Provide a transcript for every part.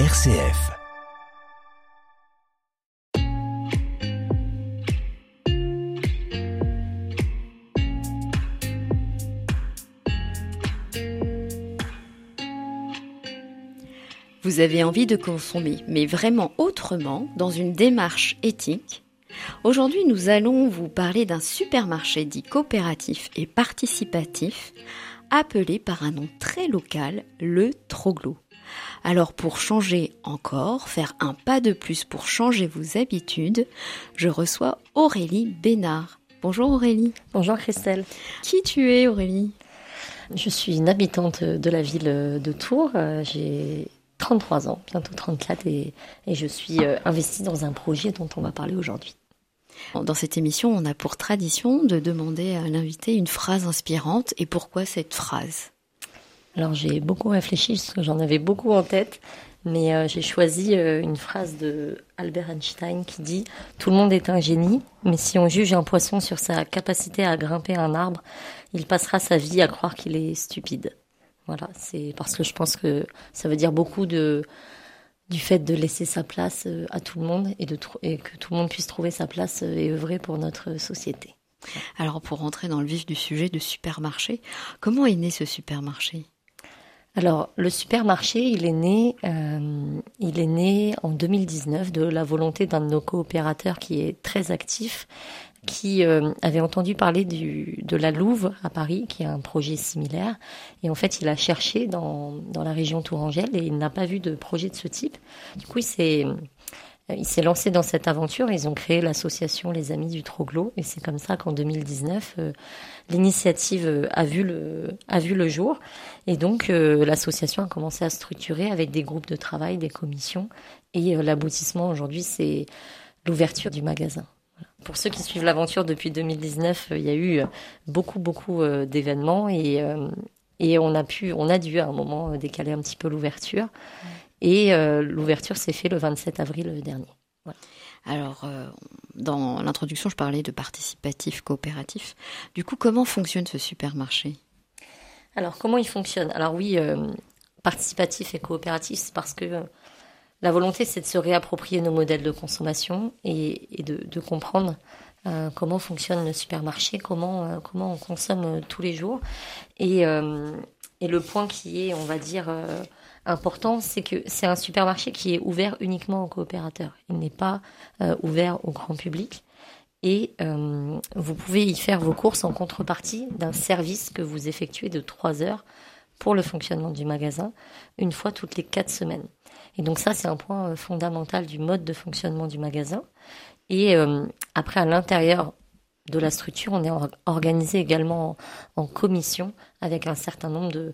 RCF. Vous avez envie de consommer, mais vraiment autrement, dans une démarche éthique? Aujourd'hui, nous allons vous parler d'un supermarché dit coopératif et participatif, appelé par un nom très local, le Troglo. Alors pour changer encore, faire un pas de plus pour changer vos habitudes, je reçois Aurélie Bénard. Bonjour Aurélie. Bonjour Christelle. Qui tu es Aurélie? Je suis une habitante de la ville de Tours. Euh, j'ai 33 ans, bientôt 34, et, et je suis euh, investie dans un projet dont on va parler aujourd'hui. Dans cette émission, on a pour tradition de demander à l'invité une phrase inspirante. Et pourquoi cette phrase? Alors j'ai beaucoup réfléchi, parce que j'en avais beaucoup en tête, mais euh, j'ai choisi euh, une phrase de Albert Einstein qui dit ⁇ Tout le monde est un génie, mais si on juge un poisson sur sa capacité à grimper un arbre, il passera sa vie à croire qu'il est stupide. ⁇ voilà, c'est parce que je pense que ça veut dire beaucoup de du fait de laisser sa place euh, à tout le monde et, de, et que tout le monde puisse trouver sa place et œuvrer pour notre société. Alors pour rentrer dans le vif du sujet de supermarché, comment est né ce supermarché? Alors, le supermarché, il est né, euh, il est né en 2019 de la volonté d'un de nos coopérateurs qui est très actif qui euh, avait entendu parler du, de la Louve à Paris, qui a un projet similaire. Et en fait, il a cherché dans, dans la région tourangelle et il n'a pas vu de projet de ce type. Du coup, il s'est, il s'est lancé dans cette aventure. Ils ont créé l'association Les Amis du Troglo. Et c'est comme ça qu'en 2019, euh, l'initiative a vu le, a vu le jour. Et donc, l'association a commencé à structurer avec des groupes de travail, des commissions. Et l'aboutissement aujourd'hui, c'est l'ouverture du magasin. Pour ceux qui suivent l'aventure depuis 2019, euh, il y a eu euh, beaucoup, beaucoup euh, d'événements et, et on a pu, on a dû à un moment décaler un petit peu l'ouverture. Et l'ouverture s'est faite le 27 avril dernier. Alors, dans l'introduction, je parlais de participatif, coopératif. Du coup, comment fonctionne ce supermarché? Alors, comment il fonctionne? Alors oui, participatif et coopératif, c'est parce que la volonté, c'est de se réapproprier nos modèles de consommation et, de, comprendre euh, comment fonctionne le supermarché, comment, euh, comment on consomme euh, tous les jours. Et, et, le point qui est, on va dire, important, c'est que c'est un supermarché qui est ouvert uniquement aux coopérateurs. Il n'est pas ouvert au grand public. Et vous pouvez y faire vos courses en contrepartie d'un service que vous effectuez de trois heures pour le fonctionnement du magasin, une fois toutes les quatre semaines. Et donc ça, c'est un point euh, fondamental du mode de fonctionnement du magasin. Et euh, après, à l'intérieur de la structure, on est organisé également en, commission avec un certain nombre de,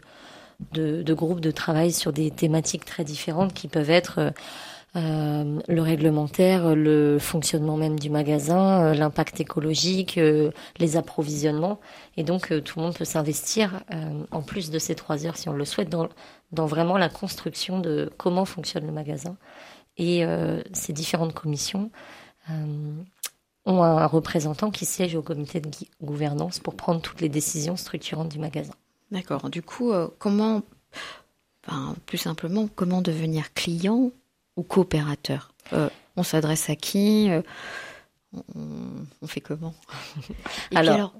de, groupes de travail sur des thématiques très différentes qui peuvent être euh, le réglementaire, le fonctionnement même du magasin, l'impact écologique, les approvisionnements. Et donc tout le monde peut s'investir, en plus de ces trois heures si on le souhaite, dans, dans vraiment la construction de comment fonctionne le magasin. Et euh, ces différentes commissions euh, ont un représentant qui siège au comité de gouvernance pour prendre toutes les décisions structurantes du magasin. D'accord. Du coup, euh, comment, plus simplement, comment devenir client ou coopérateur? On s'adresse à qui? On, fait comment? Et alors,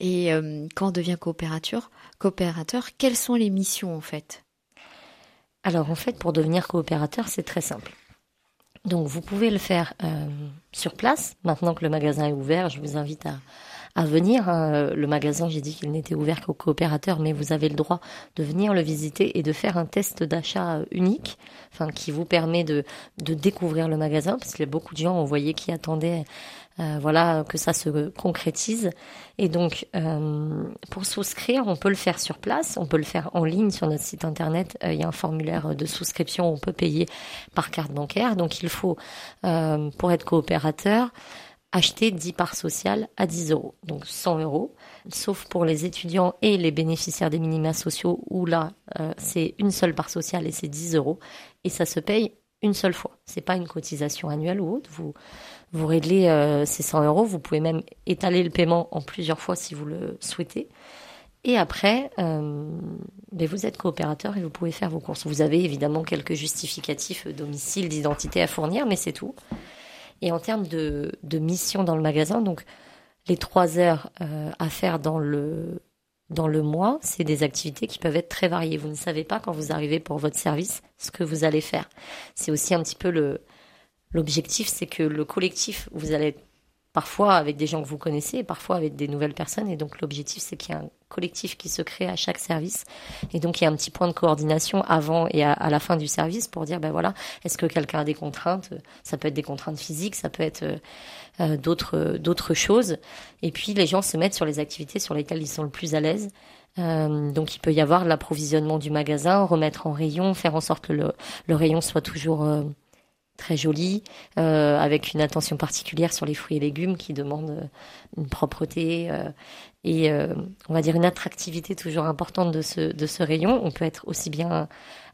et quand on devient coopérateur, coopérateur, quelles sont les missions en fait? Alors en fait, pour devenir coopérateur, c'est très simple. Donc vous pouvez le faire euh, sur place. Maintenant que le magasin est ouvert, je vous invite à, à venir. Hein. Le magasin, j'ai dit qu'il n'était ouvert qu'aux coopérateurs, mais vous avez le droit de venir le visiter et de faire un test d'achat unique, enfin qui vous permet de, de découvrir le magasin, parce a beaucoup de gens, on voyait, qui attendaient euh, voilà, que ça se concrétise. Et donc, euh, pour souscrire, on peut le faire sur place, on peut le faire en ligne sur notre site internet. Euh, il y a un formulaire de souscription, on peut payer par carte bancaire. Donc, il faut, pour être coopérateur, acheter 10 parts sociales à 10 euros, donc 100 euros, sauf pour les étudiants et les bénéficiaires des minima sociaux où là, c'est une seule part sociale et c'est 10 euros, et ça se paye une seule fois. C'est pas une cotisation annuelle ou autre. Vous, vous réglez euh, ces 100 euros. Vous pouvez même étaler le paiement en plusieurs fois si vous le souhaitez. Et après, euh, ben vous êtes coopérateur et vous pouvez faire vos courses. Vous avez évidemment quelques justificatifs domicile, d'identité à fournir, mais c'est tout. Et en termes de, de mission dans le magasin, donc les trois heures euh, à faire dans le dans le mois, c'est des activités qui peuvent être très variées. Vous ne savez pas quand vous arrivez pour votre service ce que vous allez faire. C'est aussi un petit peu le l'objectif, c'est que le collectif, vous allez parfois avec des gens que vous connaissez, parfois avec des nouvelles personnes. Et donc l'objectif, c'est qu'il y ait un collectif qui se crée à chaque service. Et donc il y a un petit point de coordination avant et à, la fin du service pour dire, ben voilà, est-ce que quelqu'un a des contraintes? Ça peut être des contraintes physiques, ça peut être euh, euh, d'autres d'autres choses. Et puis les gens se mettent sur les activités sur lesquelles ils sont le plus à l'aise. Euh, donc il peut y avoir l'approvisionnement du magasin, remettre en rayon, faire en sorte que le rayon soit toujours très joli, euh, avec une attention particulière sur les fruits et légumes qui demandent euh, une propreté euh, et on va dire une attractivité toujours importante de ce, de ce rayon. On peut être aussi bien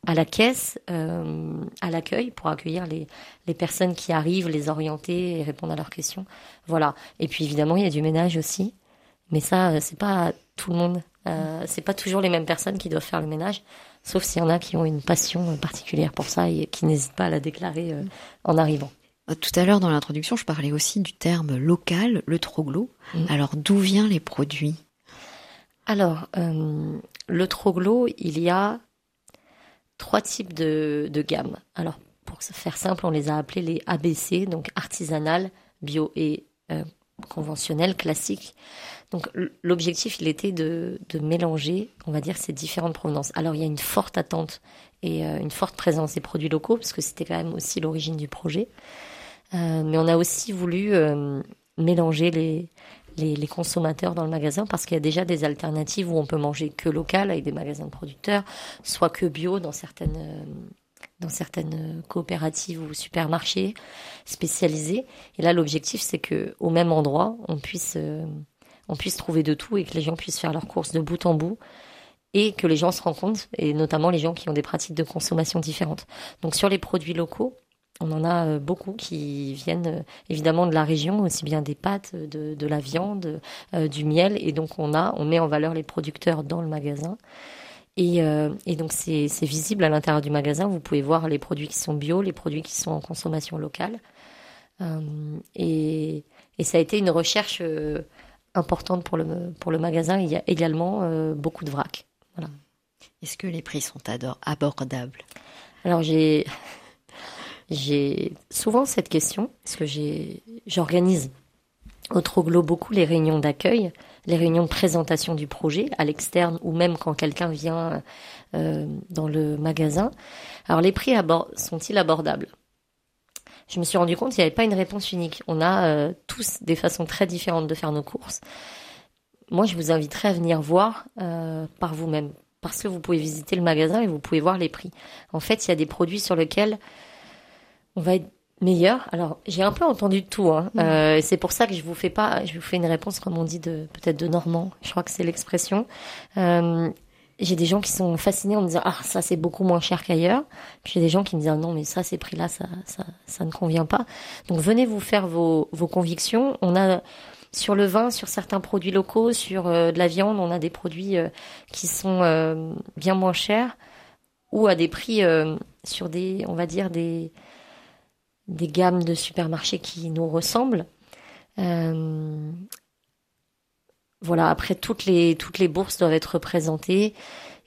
à la caisse, à l'accueil pour accueillir les, les personnes qui arrivent, les orienter et répondre à leurs questions. Voilà. Et puis évidemment, il y a du ménage aussi. Mais ça, c'est pas tout le monde. c'est pas toujours les mêmes personnes qui doivent faire le ménage sauf s'il y en a qui ont une passion particulière pour ça et qui n'hésitent pas à la déclarer euh, en arrivant. Euh, tout à l'heure dans l'introduction, je parlais aussi du terme local, le troglo. Mm. Alors d'où viennent les produits? Alors, euh, le troglo, il y a trois types de, de gammes. Alors, pour faire simple, on les a appelés les ABC, donc artisanal, bio et conventionnel, classique. Donc l'objectif, il était de, mélanger, on va dire, ces différentes provenances. Alors il y a une forte attente et euh, une forte présence des produits locaux, parce que c'était quand même aussi l'origine du projet. Euh, mais on a aussi voulu euh, mélanger les, les, consommateurs dans le magasin, parce qu'il y a déjà des alternatives où on peut manger que local avec des magasins de producteurs, soit que bio dans certaines dans certaines coopératives ou supermarchés spécialisés. Et là, l'objectif, c'est que au même endroit, on puisse on puisse trouver de tout et que les gens puissent faire leurs courses de bout en bout et que les gens se rendent compte, et notamment les gens qui ont des pratiques de consommation différentes. Donc sur les produits locaux, on en a euh, beaucoup qui viennent euh, évidemment de la région, aussi bien des pâtes, de, la viande, euh, du miel, et donc on a, on met en valeur les producteurs dans le magasin. Et, donc c'est visible à l'intérieur du magasin. Vous pouvez voir les produits qui sont bio, les produits qui sont en consommation locale. et, et, ça a été une recherche importante pour le, pour le magasin. Il y a également euh, beaucoup de vrac. Voilà. Est-ce que les prix sont abordables? Alors j'ai souvent cette question parce que j'organise au Troglo beaucoup les réunions d'accueil, les réunions de présentation du projet à l'externe ou même quand quelqu'un vient euh, dans le magasin. Alors les prix sont-ils abordables? Je me suis rendu compte qu'il n'y avait pas une réponse unique. On a euh, tous des façons très différentes de faire nos courses. Moi, je vous inviterai à venir voir euh, par vous-même, parce que vous pouvez visiter le magasin et vous pouvez voir les prix. En fait, il y a des produits sur lesquels on va être meilleur. Alors, j'ai un peu entendu de tout. Hein. Euh, c'est pour ça que je vous fais pas, je vous fais une réponse comme on dit de peut-être de Normand. Je crois que c'est l'expression. Euh, j'ai des gens qui sont fascinés en me disant ah ça c'est beaucoup moins cher qu'ailleurs. Puis j'ai des gens qui me disent non mais ça ces prix là ça ça ça ne convient pas. Donc venez vous faire vos vos convictions. On a sur le vin, sur certains produits locaux, sur euh, de la viande, on a des produits euh, qui sont euh, bien moins chers ou à des prix sur des on va dire des des gammes de supermarchés qui nous ressemblent. Voilà, après toutes les toutes les bourses doivent être représentées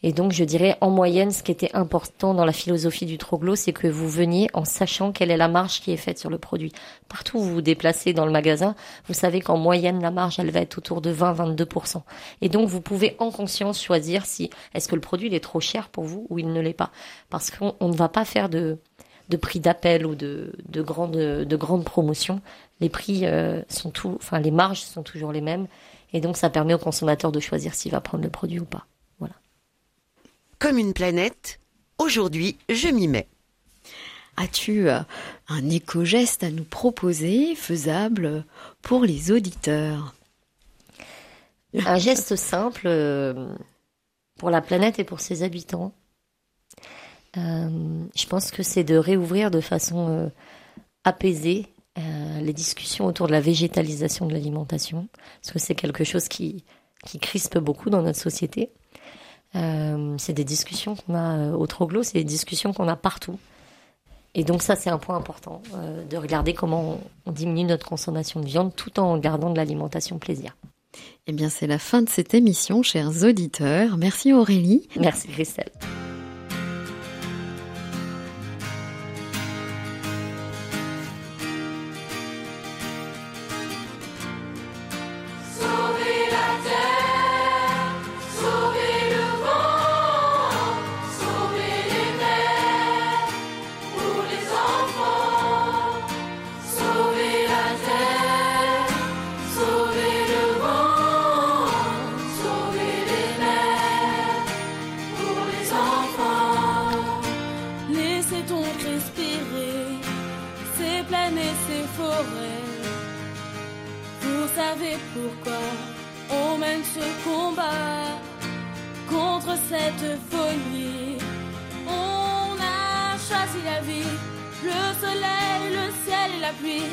et donc je dirais en moyenne ce qui était important dans la philosophie du Troglo, c'est que vous veniez en sachant quelle est la marge qui est faite sur le produit. Partout où vous vous déplacez dans le magasin, vous savez qu'en moyenne la marge elle va être autour de 20-22%. Et donc vous pouvez en conscience choisir si est-ce que le produit est trop cher pour vous ou il ne l'est pas, parce qu'on ne va pas faire de de prix d'appel ou de, de grandes de grandes promotions. Les prix euh, sont tout, enfin les marges sont toujours les mêmes et donc, ça permet au consommateur de choisir s'il va prendre le produit ou pas. Voilà. Comme une planète, aujourd'hui, je m'y mets. As-tu euh, un éco-geste à nous proposer, faisable pour les auditeurs? Un geste simple euh, pour la planète et pour ses habitants. Euh, je pense que c'est de réouvrir de façon apaisée euh, les discussions autour de la végétalisation de l'alimentation, parce que c'est quelque chose qui, qui crispent beaucoup dans notre société. Euh, c'est des discussions qu'on a euh, au Troglo, c'est des discussions qu'on a partout. Et donc ça, c'est un point important, euh, de regarder comment on, on diminue notre consommation de viande tout en gardant de l'alimentation plaisir. Eh bien, c'est la fin de cette émission, chers auditeurs. Merci Aurélie. Merci Christelle. On mène ce combat contre cette folie. On a choisi la vie, le soleil, le ciel et la pluie.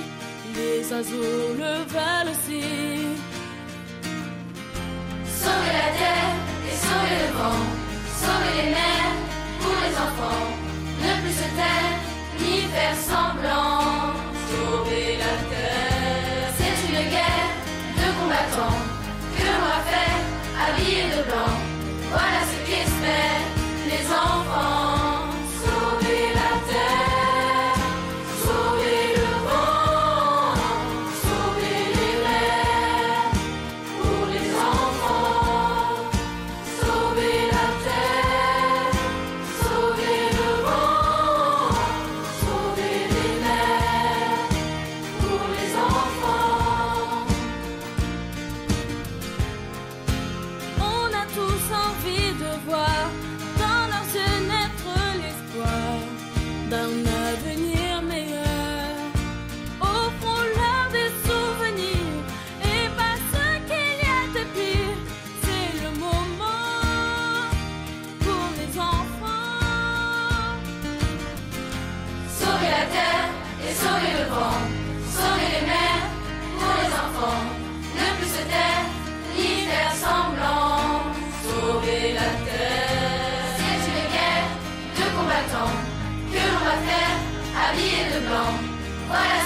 Les oiseaux le veulent aussi. Sauver la terre et sauver le vent, sauver les mers pour les enfants, ne plus se taire ni faire semblant. Que va faire habillés de blanc. Sauver le vent, sauver les mers pour les enfants, ne plus se taire ni faire semblant. Sauver la terre, c'est une guerre de combattants que l'on va faire habillés de blanc. Voilà